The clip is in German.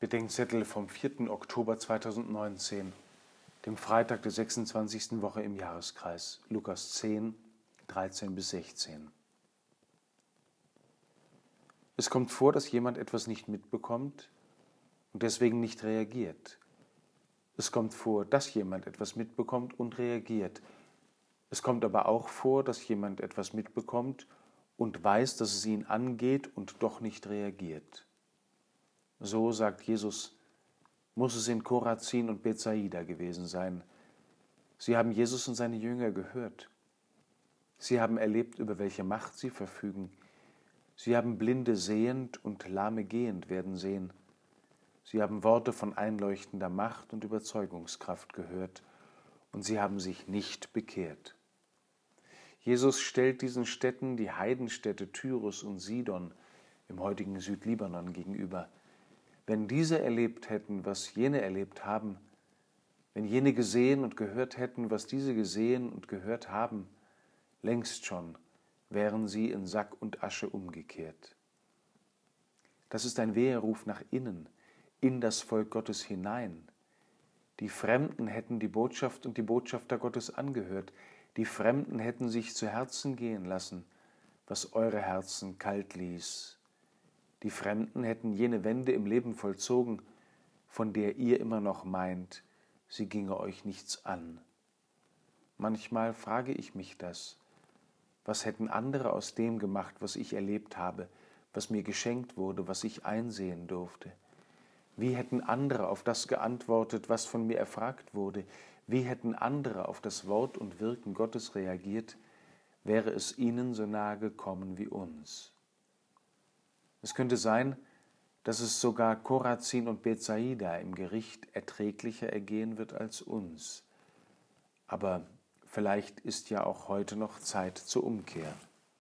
Bedenkzettel vom 4. Oktober 2019, dem Freitag der 26. Woche im Jahreskreis, Lukas 10, 13 bis 16. Es kommt vor, dass jemand etwas nicht mitbekommt und deswegen nicht reagiert. Es kommt vor, dass jemand etwas mitbekommt und reagiert. Es kommt aber auch vor, dass jemand etwas mitbekommt und weiß, dass es ihn angeht und doch nicht reagiert. So, sagt Jesus, muss es in Korazin und Bethsaida gewesen sein. Sie haben Jesus und seine Jünger gehört. Sie haben erlebt, über welche Macht sie verfügen. Sie haben Blinde sehend und Lahme gehend werden sehen. Sie haben Worte von einleuchtender Macht und Überzeugungskraft gehört, und sie haben sich nicht bekehrt. Jesus stellt diesen Städten die Heidenstädte Tyrus und Sidon im heutigen Südlibanon gegenüber. Wenn diese erlebt hätten, was jene erlebt haben, wenn jene gesehen und gehört hätten, was diese gesehen und gehört haben, längst schon wären sie in Sack und Asche umgekehrt. Das ist ein Weheruf nach innen, in das Volk Gottes hinein. Die Fremden hätten die Botschaft und die Botschafter Gottes angehört, die Fremden hätten sich zu Herzen gehen lassen, was eure Herzen kalt ließ. Die Fremden hätten jene Wende im Leben vollzogen, von der ihr immer noch meint, sie ginge euch nichts an. Manchmal frage ich mich das. Was hätten andere aus dem gemacht, was ich erlebt habe, was mir geschenkt wurde, was ich einsehen durfte? Wie hätten andere auf das geantwortet, was von mir erfragt wurde? Wie hätten andere auf das Wort und Wirken Gottes reagiert, wäre es ihnen so nahe gekommen wie uns? Es könnte sein, dass es sogar Korazin und Bethsaida im Gericht erträglicher ergehen wird als uns. Aber vielleicht ist ja auch heute noch Zeit zur Umkehr.